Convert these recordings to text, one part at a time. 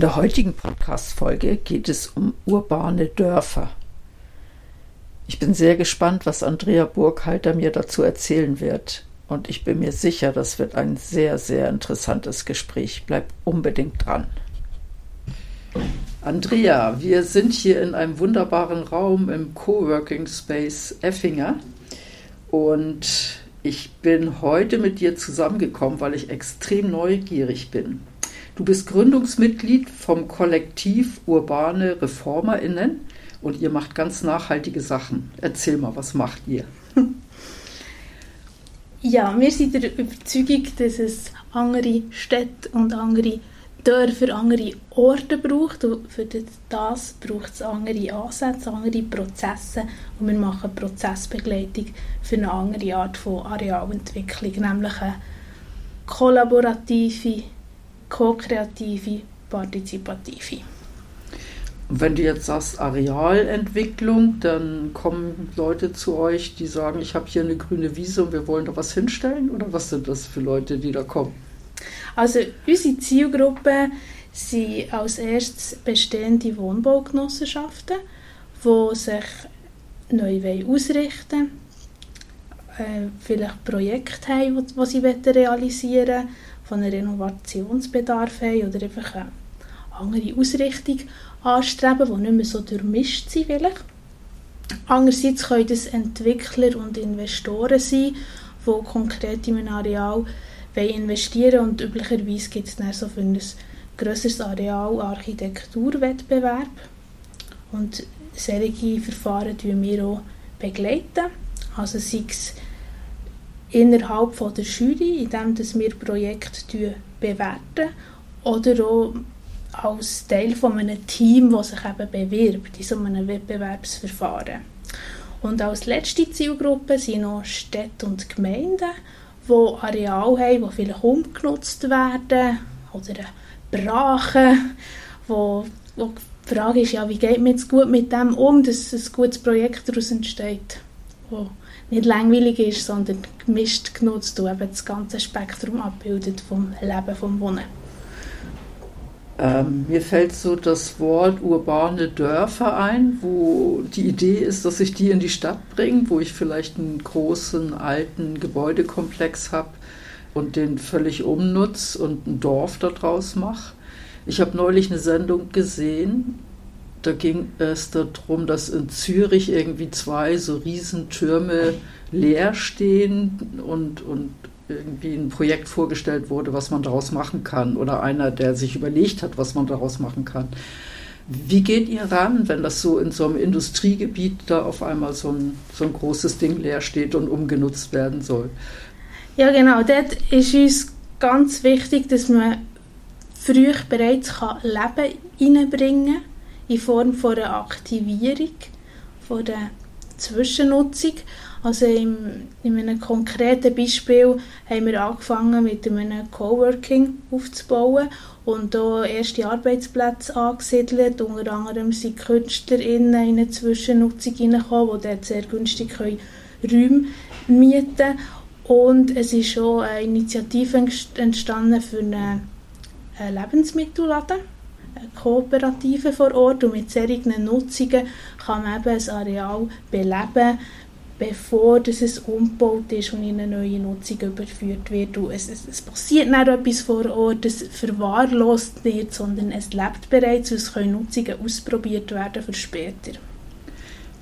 In der heutigen Podcast-Folge geht es um urbane Dörfer. Ich bin sehr gespannt, was Andrea Burghalter mir dazu erzählen wird. Und ich bin mir sicher, das wird ein sehr, sehr interessantes Gespräch. Bleib unbedingt dran. Andrea, wir sind hier in einem wunderbaren Raum im Coworking Space Effinger. Und ich bin heute mit dir zusammengekommen, weil ich extrem neugierig bin. Du bist Gründungsmitglied vom Kollektiv Urbane ReformerInnen und ihr macht ganz nachhaltige Sachen. Erzähl mal, was macht ihr? Ja, wir sind der Überzeugung, dass es andere Städte und andere Dörfer, andere Orte braucht. Und für das braucht es andere Ansätze, andere Prozesse. Und wir machen Prozessbegleitung für eine andere Art von Arealentwicklung, nämlich eine kollaborative, ko-kreative, partizipative. Wenn du jetzt sagst Arealentwicklung, dann kommen Leute zu euch, die sagen, ich habe hier eine grüne Wiese und wir wollen da was hinstellen? Oder was sind das für Leute, die da kommen? Also unsere Zielgruppe sind als erstes bestehende Wohnbaugenossenschaften, die sich neu ausrichten wollen, äh, vielleicht Projekte haben, die sie realisieren wollen, von einem Renovationsbedarf haben oder einfach eine andere Ausrichtung anstreben, die nicht mehr so durchmischt sind vielleicht. Andererseits können das Entwickler und Investoren sein, die konkret in ein Areal investieren wollen und üblicherweise gibt es dann so für ein grösseres Areal Architekturwettbewerb und solche Verfahren begleiten wir auch. Begleiten. Also sei es innerhalb von der Jury, indem wir Projekte bewerten oder auch als Teil von einem Team, das sich eben bewirbt in so einem Wettbewerbsverfahren. Und als letzte Zielgruppe sind noch Städte und Gemeinden, die Areale haben, die vielleicht umgenutzt werden oder Brache, wo, wo die Frage ist, ja, wie geht man jetzt gut mit dem um, dass ein gutes Projekt daraus entsteht, wo nicht langweilig ist, sondern gemischt genutzt und eben das ganze Spektrum abbildet vom Leben, vom Wohnen. Ähm, mir fällt so das Wort urbane Dörfer ein, wo die Idee ist, dass ich die in die Stadt bringe, wo ich vielleicht einen großen alten Gebäudekomplex habe und den völlig umnutze und ein Dorf daraus mache. Ich habe neulich eine Sendung gesehen, da ging es darum, dass in Zürich irgendwie zwei so Riesentürme leer stehen und, und irgendwie ein Projekt vorgestellt wurde, was man daraus machen kann oder einer, der sich überlegt hat, was man daraus machen kann. Wie geht ihr ran, wenn das so in so einem Industriegebiet da auf einmal so ein, so ein großes Ding leer steht und umgenutzt werden soll? Ja, genau. Dort ist uns ganz wichtig, dass man früh bereits kann Leben reinbringen kann, in Form von einer Aktivierung, von der Zwischennutzung. Also im, in einem konkreten Beispiel haben wir angefangen mit einem Coworking aufzubauen und da erste Arbeitsplätze angesiedelt. Unter anderem sind KünstlerInnen in eine Zwischennutzung hineingekommen, die dort sehr günstig Räume mieten können. Und es ist schon eine Initiative entstanden für einen Lebensmittelladen Kooperative vor Ort und mit solchen Nutzungen kann man eben ein Areal beleben, bevor es umgebaut ist und in eine neue Nutzung überführt wird. Es, es, es passiert nicht etwas vor Ort, das verwahrlost wird, sondern es lebt bereits und es können Nutzungen ausprobiert werden für später.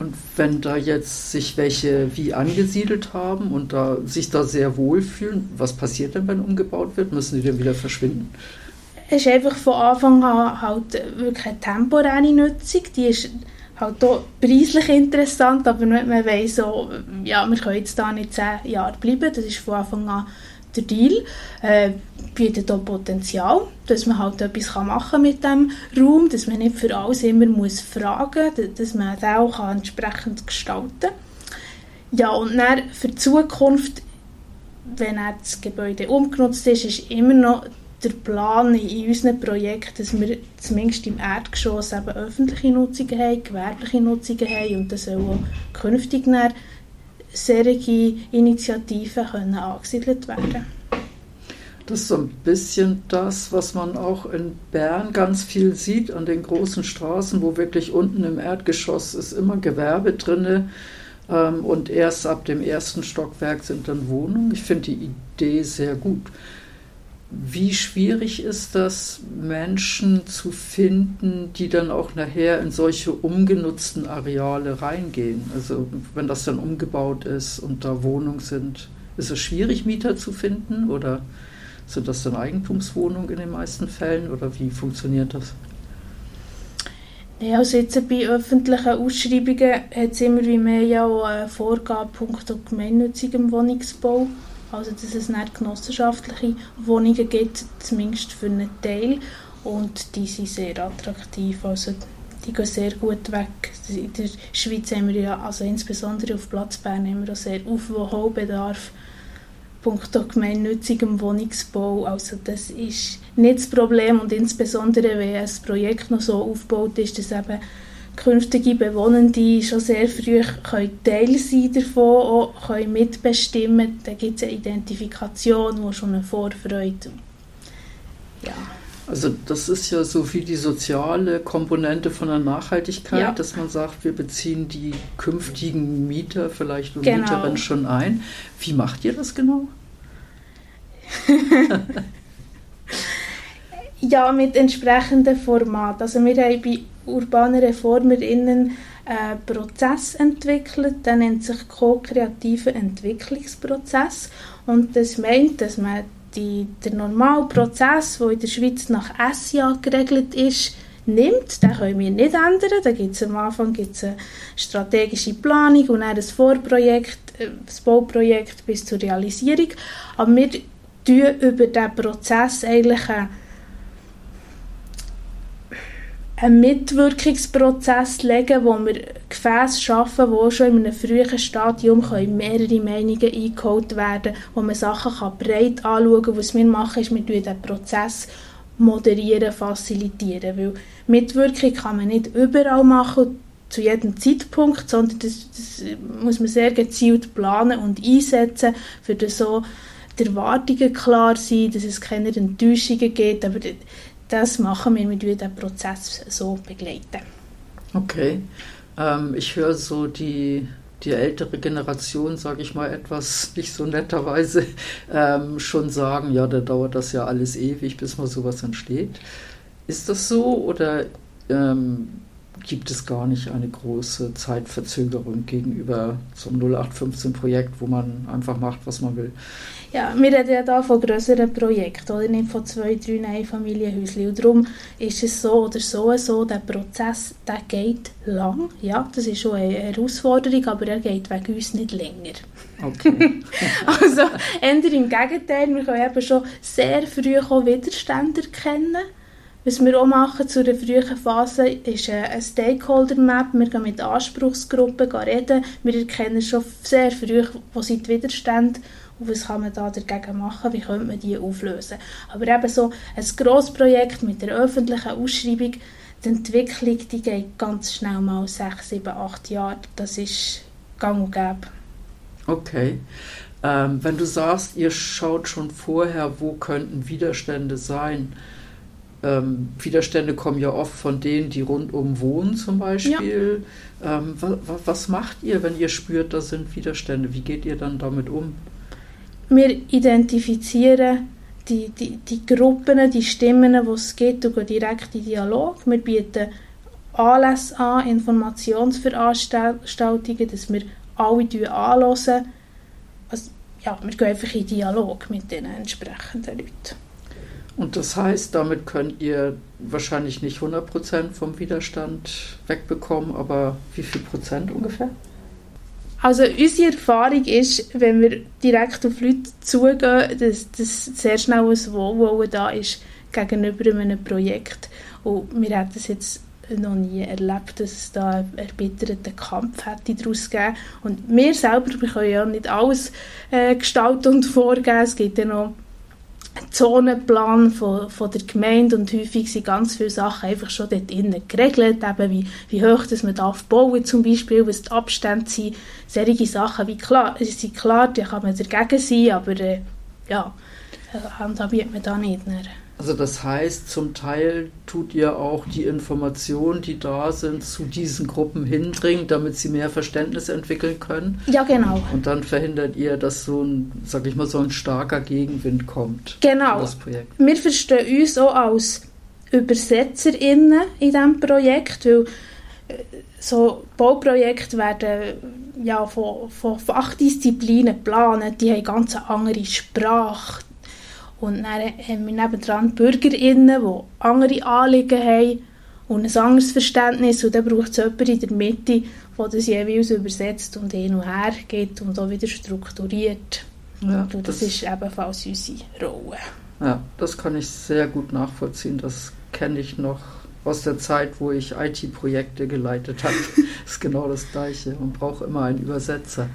Und wenn da jetzt sich welche wie angesiedelt haben und da, sich da sehr wohlfühlen, was passiert denn, wenn umgebaut wird? Müssen die dann wieder verschwinden? Es ist einfach von Anfang an halt wirklich eine temporäre Nutzung. Die ist halt auch preislich interessant, aber man, weiss so, ja, wir können jetzt da nicht zehn Jahre bleiben, das ist von Anfang an der Deal, äh, bietet auch Potenzial, dass man halt etwas machen mit dem Raum, dass man nicht für alles immer muss fragen muss, dass man das auch entsprechend gestalten kann. Ja, und dann für die Zukunft, wenn das Gebäude umgenutzt ist, ist immer noch der Plan in unseren Projekten, dass wir zumindest im Erdgeschoss eben öffentliche Nutzungen haben, gewerbliche Nutzungen haben und das soll auch künftig solche Initiativen können angesiedelt werden Das ist so ein bisschen das, was man auch in Bern ganz viel sieht, an den großen Straßen, wo wirklich unten im Erdgeschoss ist immer Gewerbe drin ähm, und erst ab dem ersten Stockwerk sind dann Wohnungen. Ich finde die Idee sehr gut. Wie schwierig ist das, Menschen zu finden, die dann auch nachher in solche umgenutzten Areale reingehen? Also wenn das dann umgebaut ist und da Wohnungen sind, ist es schwierig, Mieter zu finden oder sind das dann Eigentumswohnungen in den meisten Fällen oder wie funktioniert das? Ja, also jetzt bei öffentlichen Ausschreibungen hat es immer wie mehr ja auch eine Vorgabe punkto gemeinnützigem Wohnungsbau. Also dass es nicht genossenschaftliche Wohnungen gibt, zumindest für einen Teil. Und die sind sehr attraktiv. Also die gehen sehr gut weg. In der Schweiz haben wir ja, also insbesondere auf Platz Bern, haben wir auch sehr hohen Bedarf punkto gemeinnützigem Wohnungsbau. Also das ist nicht das Problem und insbesondere, wenn ein Projekt noch so aufgebaut ist, dass eben künftige Bewohnende schon sehr früh können Teil sein davon, auch können mitbestimmen. Da gibt es eine Identifikation, die schon eine Vorfreude. Ja. Also das ist ja so wie die soziale Komponente von der Nachhaltigkeit, ja. dass man sagt, wir beziehen die künftigen Mieter vielleicht und genau. Mieterinnen schon ein. Wie macht ihr das genau? ja, mit entsprechenden Format. Also wir haben bei urbanen ReformerInnen einen Prozess entwickelt, der nennt sich ko-kreativer Entwicklungsprozess und das meint, dass man die, der normale Prozess, der in der Schweiz nach SIA geregelt ist, nimmt, den können wir nicht ändern. Da gibt es am Anfang gibt's eine strategische Planung und dann ein Vorprojekt, äh, das Bauprojekt bis zur Realisierung. Aber wir tun über diesen Prozess eigentlich eine einen Mitwirkungsprozess legen, wo wir Gefäße schaffen, wo schon in einem frühen Stadium mehrere Meinungen eingeholt werden wo man Sachen kann breit anschauen kann. Was wir machen, ist, wir den Prozess moderieren, facilitieren. Weil Mitwirkung kann man nicht überall machen, zu jedem Zeitpunkt, sondern das, das muss man sehr gezielt planen und einsetzen, für das so die Erwartungen klar sind, dass es keine Enttäuschungen gibt, aber das machen wir, wir den Prozess so begleiten. Okay. Ähm, ich höre so die, die ältere Generation, sage ich mal etwas nicht so netterweise, ähm, schon sagen, ja, da dauert das ja alles ewig, bis mal sowas entsteht. Ist das so oder ähm, gibt es gar nicht eine große Zeitverzögerung gegenüber zum 0815-Projekt, wo man einfach macht, was man will? Ja, wir reden ja hier von größeren Projekten, oder nicht von zwei, drei Einfamilienhäuschen. Und darum ist es so oder so, so der Prozess der geht lang. Ja, das ist schon eine Herausforderung, aber er geht wegen uns nicht länger. Okay. also, eher im Gegenteil, wir können eben schon sehr früh Widerstände erkennen was wir auch machen zu der frühen Phase ist ein Stakeholder-Map. Wir gehen mit Anspruchsgruppen reden. Wir erkennen schon sehr früh, wo sind die Widerstände und was kann man da dagegen machen, wie könnte man die auflösen. Aber eben so ein Grossprojekt mit der öffentlichen Ausschreibung, die Entwicklung, die geht ganz schnell mal sechs, sieben, acht Jahre. Das ist gang und gäbe. Okay. Ähm, wenn du sagst, ihr schaut schon vorher, wo könnten Widerstände sein, ähm, Widerstände kommen ja oft von denen, die rundum wohnen zum Beispiel. Ja. Ähm, was, was macht ihr, wenn ihr spürt, da sind Widerstände? Wie geht ihr dann damit um? Wir identifizieren die, die, die Gruppen, die Stimmen, die es gibt, und gehen direkt in Dialog. Wir bieten Anlässe an, Informationsveranstaltungen, dass wir alle anhören. Also, ja, wir gehen einfach in Dialog mit den entsprechenden Leuten. Und das heißt, damit könnt ihr wahrscheinlich nicht 100% vom Widerstand wegbekommen, aber wie viel Prozent ungefähr? Also unsere Erfahrung ist, wenn wir direkt auf Leute zugehen, dass, dass sehr schnell ein Wohlwollen da ist gegenüber einem Projekt. Und wir haben das jetzt noch nie erlebt, dass es da einen erbitterten Kampf hätte daraus gegeben. Und wir selber, wir können ja nicht alles äh, gestalten und vorgeben. Es gibt ja noch Zonenplan von, von der Gemeinde und häufig sind ganz viele Sachen einfach schon dort innen geregelt, eben wie, wie hoch das man darf bauen zum Beispiel, was die Abstände sind, solche Sachen, wie klar, sind klar, da kann man dagegen sein, aber äh, ja, handhabiert man da nicht. Mehr. Also das heißt, zum Teil tut ihr auch die Informationen, die da sind, zu diesen Gruppen hinbringen, damit sie mehr Verständnis entwickeln können. Ja, genau. Und dann verhindert ihr, dass so ein, sag ich mal, so ein starker Gegenwind kommt. Genau. Das Projekt. Wir verstehen uns auch als ÜbersetzerInnen in diesem Projekt, weil äh, so Bauprojekte werden ja von, von Fachdisziplinen geplant, die haben ganz eine andere Sprache, und dann haben wir nebendran BürgerInnen, die andere Anliegen haben und ein anderes Verständnis. Und dann braucht es jemanden in der Mitte, der das jeweils übersetzt und hin und her geht und auch wieder strukturiert. Ja, und das, das ist ebenfalls unsere Rolle. Ja, das kann ich sehr gut nachvollziehen. Das kenne ich noch aus der Zeit, wo ich IT-Projekte geleitet habe. das ist genau das Gleiche. Man braucht immer einen Übersetzer.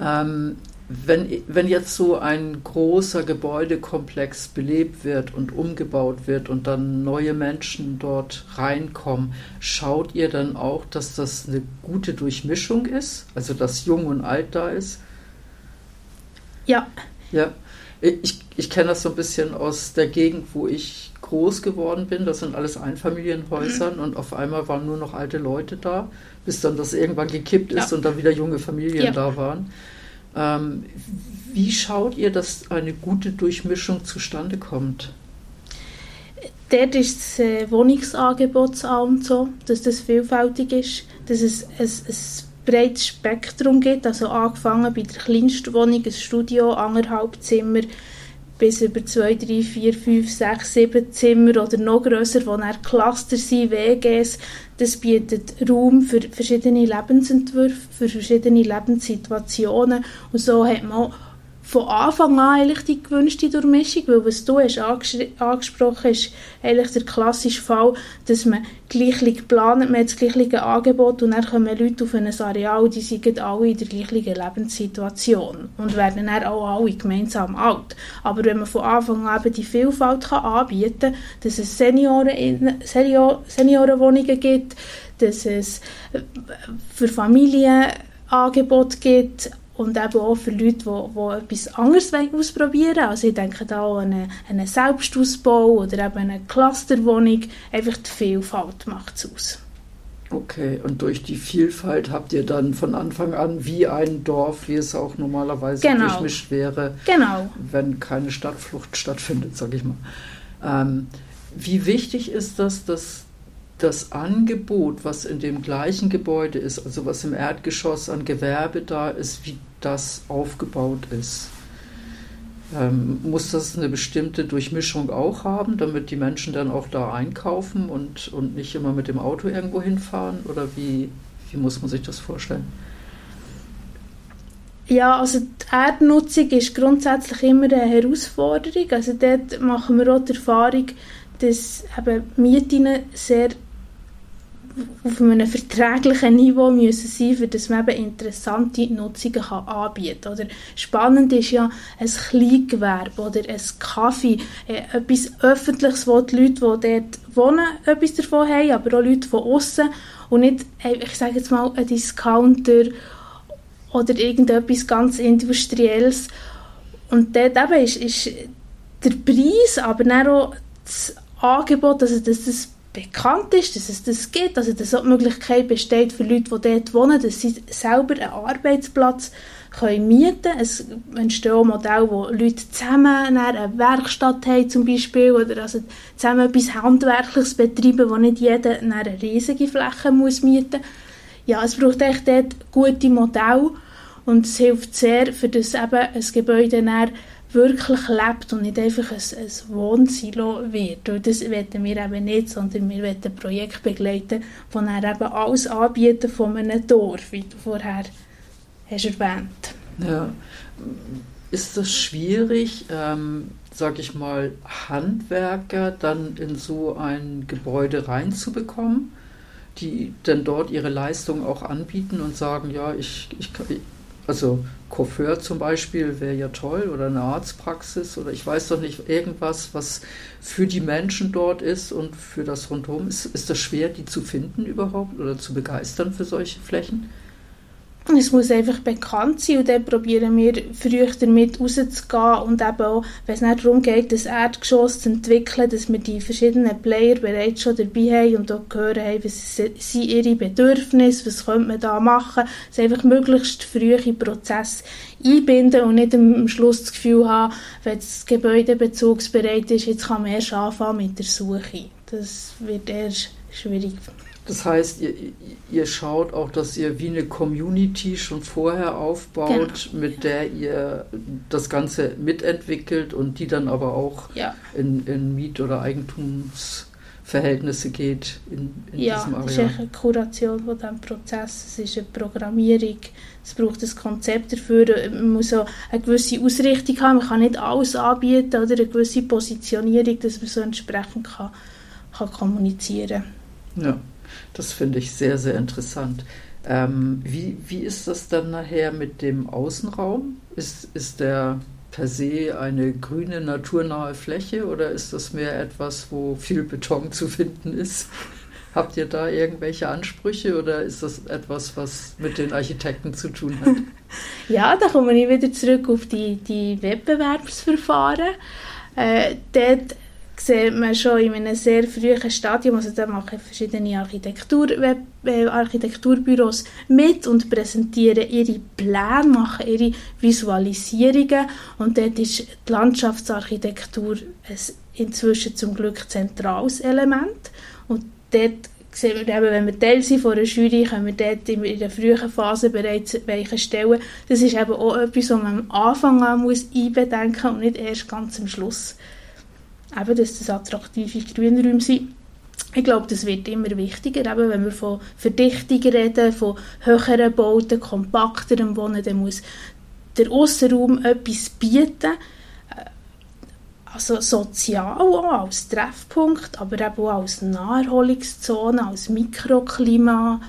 Ähm, wenn, wenn jetzt so ein großer Gebäudekomplex belebt wird und umgebaut wird und dann neue Menschen dort reinkommen, schaut ihr dann auch, dass das eine gute Durchmischung ist? Also dass Jung und Alt da ist? Ja. Ja. Ich, ich kenne das so ein bisschen aus der Gegend, wo ich groß geworden bin. Das sind alles Einfamilienhäusern und auf einmal waren nur noch alte Leute da, bis dann das irgendwann gekippt ist ja. und dann wieder junge Familien ja. da waren. Ähm, wie schaut ihr, dass eine gute Durchmischung zustande kommt? Dort ist das äh, Wohnungsangebot so, dass das vielfältig ist, dass es ein, ein breites Spektrum gibt, also angefangen bei der kleinsten Wohnung, ein Studio, anderthalb Zimmer, bis über zwei, drei, vier, fünf, sechs, sieben Zimmer oder noch grösser, wo dann Cluster sind, WGs. Das bietet Raum für verschiedene Lebensentwürfe, für verschiedene Lebenssituationen. Und so hat man von Anfang an eigentlich die gewünschte Durchmischung, weil was du hast angesprochen ist eigentlich der klassische Fall, dass man gleich plant, man hat das gleiche Angebot und dann kommen Leute auf ein Areal, die sind alle in der gleichen Lebenssituation und werden dann auch alle gemeinsam alt. Aber wenn man von Anfang an eben die Vielfalt kann anbieten kann, dass es Senioren, Senior, Seniorenwohnungen gibt, dass es für Familien Angebote gibt, und eben auch für Leute, die, die etwas anderes ausprobieren wollen. Also ich denke da an einen, einen Selbstausbau oder eben eine Clusterwohnung. Einfach die Vielfalt macht es aus. Okay, und durch die Vielfalt habt ihr dann von Anfang an wie ein Dorf, wie es auch normalerweise genau. durchmischt wäre, genau. wenn keine Stadtflucht stattfindet, sage ich mal. Ähm, wie wichtig ist das, dass das Angebot, was in dem gleichen Gebäude ist, also was im Erdgeschoss an Gewerbe da ist, wie das aufgebaut ist. Ähm, muss das eine bestimmte Durchmischung auch haben, damit die Menschen dann auch da einkaufen und, und nicht immer mit dem Auto irgendwo hinfahren? Oder wie, wie muss man sich das vorstellen? Ja, also die Erdnutzung ist grundsätzlich immer eine Herausforderung. Also dort machen wir auch die Erfahrung, dass eben Mieten sehr auf einem verträglichen Niveau müssen sein, für dass man eben interessante Nutzungen kann anbieten kann. Spannend ist ja ein Kleingewerbe oder ein Kaffee, äh, etwas Öffentliches, wo die Leute, die dort wohnen, etwas davon haben, aber auch Leute von außen und nicht, äh, ich sage jetzt mal, ein Discounter oder irgendetwas ganz Industrielles. Und dort eben ist, ist der Preis, aber auch das Angebot, also dass das bekannt ist, dass es das gibt, also dass die Möglichkeit besteht für Leute, die dort wohnen, dass sie selber einen Arbeitsplatz können mieten können. Es entstehen auch Modelle, wo Leute zusammen eine Werkstatt haben zum Beispiel oder also zusammen etwas Handwerkliches betreiben, wo nicht jeder eine riesige Fläche muss mieten muss. Ja, es braucht echt dort gute Modelle und es hilft sehr, für das eben ein Gebäude wirklich lebt und nicht einfach ein, ein Wohnsilo wird. Und das wollen wir eben nicht, sondern wir wollen ein Projekt begleiten, das dann eben alles anbieten von einem Dorf, wie du vorher hast erwähnt. Ja. Ist das schwierig, ähm, sag ich mal, Handwerker dann in so ein Gebäude reinzubekommen, die dann dort ihre Leistung auch anbieten und sagen, ja, ich, ich, also Coiffeur zum Beispiel wäre ja toll oder eine Arztpraxis oder ich weiß doch nicht, irgendwas, was für die Menschen dort ist und für das Rundherum. Ist, ist das schwer, die zu finden überhaupt oder zu begeistern für solche Flächen? Es muss einfach bekannt sein und dann probieren wir früher damit rauszugehen und eben auch, wenn es nicht darum geht, das Erdgeschoss zu entwickeln, dass wir die verschiedenen Player bereits schon dabei haben und auch hören haben, was sind ihre Bedürfnisse, was könnte man da machen, es einfach möglichst früh in Prozess einbinden und nicht am Schluss das Gefühl haben, wenn das Gebäude bezugsbereit ist, jetzt kann man erst anfangen mit der Suche. Das wird eher schwierig. Das heißt, ihr, ihr schaut auch, dass ihr wie eine Community schon vorher aufbaut, genau. mit der ihr das Ganze mitentwickelt und die dann aber auch ja. in, in Miet- oder Eigentumsverhältnisse geht in, in ja, diesem Areal. Ja, es ist eine Kuration von diesem Prozess, es ist eine Programmierung, es braucht ein Konzept dafür, man muss auch eine gewisse Ausrichtung haben, man kann nicht alles anbieten oder eine gewisse Positionierung, dass man so entsprechend kann, kann kommunizieren kann. Ja. Das finde ich sehr, sehr interessant. Ähm, wie, wie ist das dann nachher mit dem Außenraum? Ist, ist der per se eine grüne, naturnahe Fläche oder ist das mehr etwas, wo viel Beton zu finden ist? Habt ihr da irgendwelche Ansprüche oder ist das etwas, was mit den Architekten zu tun hat? Ja, da komme ich wieder zurück auf die, die Wettbewerbsverfahren. Äh, dort sieht man schon in einem sehr frühen Stadium, also da machen verschiedene Architektur, äh, Architekturbüros mit und präsentieren ihre Pläne, machen ihre Visualisierungen. Und dort ist die Landschaftsarchitektur inzwischen zum Glück zentrales Element. Und dort sehen wir wenn wir Teil sind von einer Jury, können wir dort in der frühen Phase bereits welche stellen. Das ist eben auch etwas, was man am Anfang an muss einbedenken und nicht erst ganz am Schluss eben, dass das attraktive Grünräume sind. Ich glaube, das wird immer wichtiger, eben, wenn wir von Verdichtung reden, von höheren Bauten, kompakterem Wohnen, dann muss der Aussenraum etwas bieten, äh, also sozial auch als Treffpunkt, aber eben auch als Naherholungszone, als Mikroklima,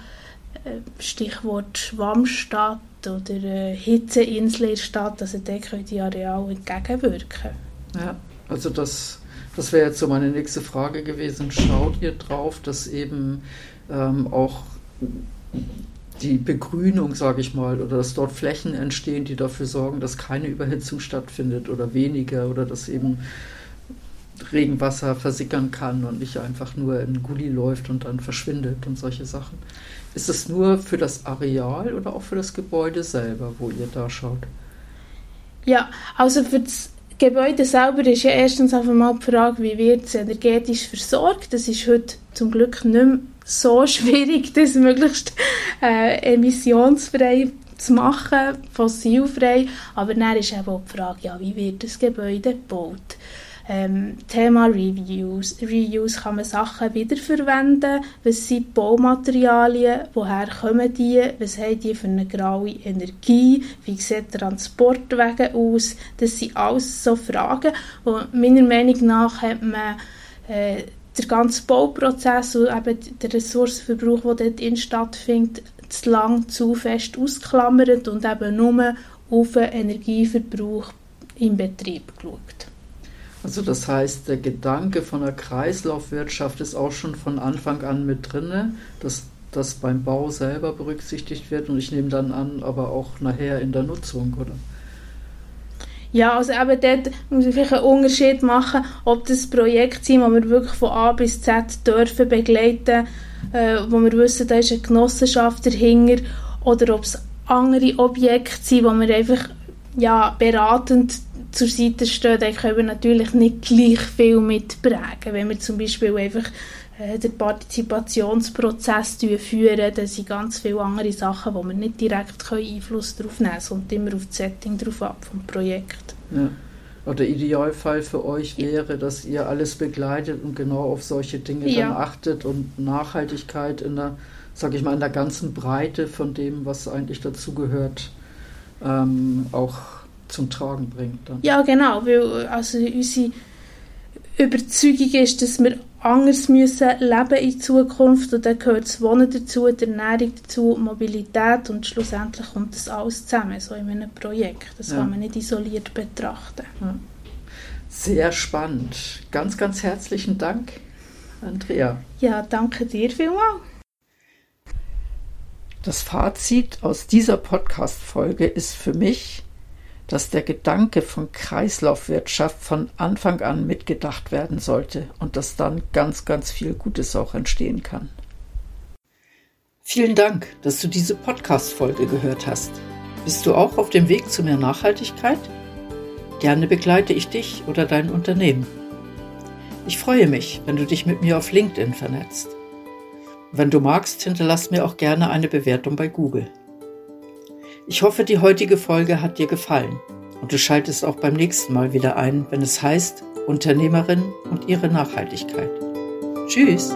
äh, Stichwort Schwammstadt oder äh, Hitzeinsel in der Stadt, also da können die Areale entgegenwirken. Ja, also das das wäre jetzt so meine nächste Frage gewesen. Schaut ihr drauf, dass eben ähm, auch die Begrünung, sage ich mal, oder dass dort Flächen entstehen, die dafür sorgen, dass keine Überhitzung stattfindet oder weniger oder dass eben Regenwasser versickern kann und nicht einfach nur in Gully läuft und dann verschwindet und solche Sachen. Ist das nur für das Areal oder auch für das Gebäude selber, wo ihr da schaut? Ja, also für das Gebäude selber ist ja erstens einfach mal die Frage, wie wird es energetisch versorgt. Das ist heute zum Glück nicht mehr so schwierig, das möglichst äh, emissionsfrei zu machen, fossilfrei. Aber dann ist eben auch die Frage, ja, wie wird das Gebäude gebaut? Ähm, Thema Reviews. Reuse kann man Sachen wiederverwenden. Was sind Baumaterialien? Woher kommen die? Was haben die für eine graue Energie? Wie sieht Transportwege aus? Das sind alles so Fragen. Und meiner Meinung nach hat man äh, der ganze Bauprozess und eben der Ressourcenverbrauch, der dort stattfindet, zu lang, zu fest ausklammert und eben nur auf den Energieverbrauch im Betrieb geschaut. Also das heißt, der Gedanke von der Kreislaufwirtschaft ist auch schon von Anfang an mit drin, dass das beim Bau selber berücksichtigt wird und ich nehme dann an, aber auch nachher in der Nutzung, oder? Ja, also eben dort muss ich vielleicht einen Unterschied machen, ob das Projekt sind, wo wir wirklich von A bis Z dürfen begleiten, äh, wo wir wissen, da ist eine Genossenschaft dahinter, oder ob es andere Objekte sind, wo wir einfach ja, beratend zur Seite stehen, dann können wir natürlich nicht gleich viel mitprägen. Wenn wir zum Beispiel einfach äh, den Partizipationsprozess führen, dann sind ganz viele andere Sachen, wo wir nicht direkt Einfluss darauf nehmen können. Es kommt immer auf das Setting drauf ab vom Projekt. Ja. oder Idealfall für euch wäre, dass ihr alles begleitet und genau auf solche Dinge Ja. dann achtet und Nachhaltigkeit in der, sag ich mal, in der ganzen Breite von dem, was eigentlich dazugehört, ähm, auch zum Tragen bringt. Dann. Ja, genau, weil also unsere Überzeugung ist, dass wir anders müssen leben in Zukunft und dann gehört das Wohnen dazu, die Ernährung dazu, Mobilität und schlussendlich kommt das alles zusammen, so in einem Projekt. Das Ja. kann man nicht isoliert betrachten. Sehr spannend. Ganz, ganz herzlichen Dank, Andrea. Ja, danke dir vielmals. Das Fazit aus dieser Podcast-Folge ist für mich, dass der Gedanke von Kreislaufwirtschaft von Anfang an mitgedacht werden sollte und dass dann ganz, ganz viel Gutes auch entstehen kann. Vielen Dank, dass du diese Podcast-Folge gehört hast. Bist du auch auf dem Weg zu mehr Nachhaltigkeit? Gerne begleite ich dich oder dein Unternehmen. Ich freue mich, wenn du dich mit mir auf LinkedIn vernetzt. Wenn du magst, hinterlass mir auch gerne eine Bewertung bei Google. Ich hoffe, die heutige Folge hat dir gefallen und du schaltest auch beim nächsten Mal wieder ein, wenn es heißt Unternehmerin und ihre Nachhaltigkeit. Tschüss!